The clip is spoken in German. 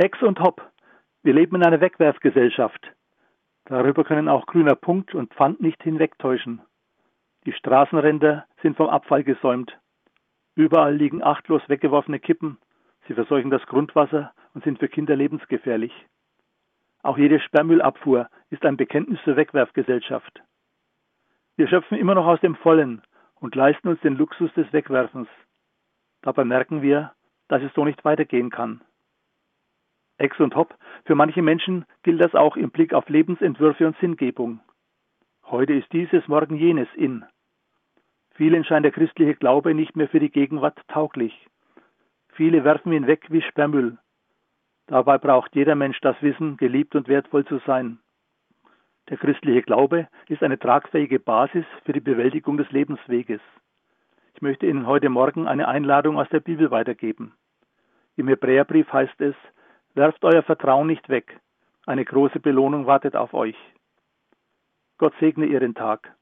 Ex und Hop. Wir leben in einer Wegwerfgesellschaft. Darüber können auch grüner Punkt und Pfand nicht hinwegtäuschen. Die Straßenränder sind vom Abfall gesäumt. Überall liegen achtlos weggeworfene Kippen. Sie verseuchen das Grundwasser und sind für Kinder lebensgefährlich. Auch jede Sperrmüllabfuhr ist ein Bekenntnis zur Wegwerfgesellschaft. Wir schöpfen immer noch aus dem Vollen und leisten uns den Luxus des Wegwerfens. Dabei merken wir, dass es so nicht weitergehen kann. Ex und Hop, für manche Menschen gilt das auch im Blick auf Lebensentwürfe und Sinngebung. Heute ist dieses, morgen jenes in. Vielen scheint der christliche Glaube nicht mehr für die Gegenwart tauglich. Viele werfen ihn weg wie Sperrmüll. Dabei braucht jeder Mensch das Wissen, geliebt und wertvoll zu sein. Der christliche Glaube ist eine tragfähige Basis für die Bewältigung des Lebensweges. Ich möchte Ihnen heute Morgen eine Einladung aus der Bibel weitergeben. Im Hebräerbrief heißt es, Werft euer Vertrauen nicht weg. Eine große Belohnung wartet auf euch. Gott segne Ihren Tag.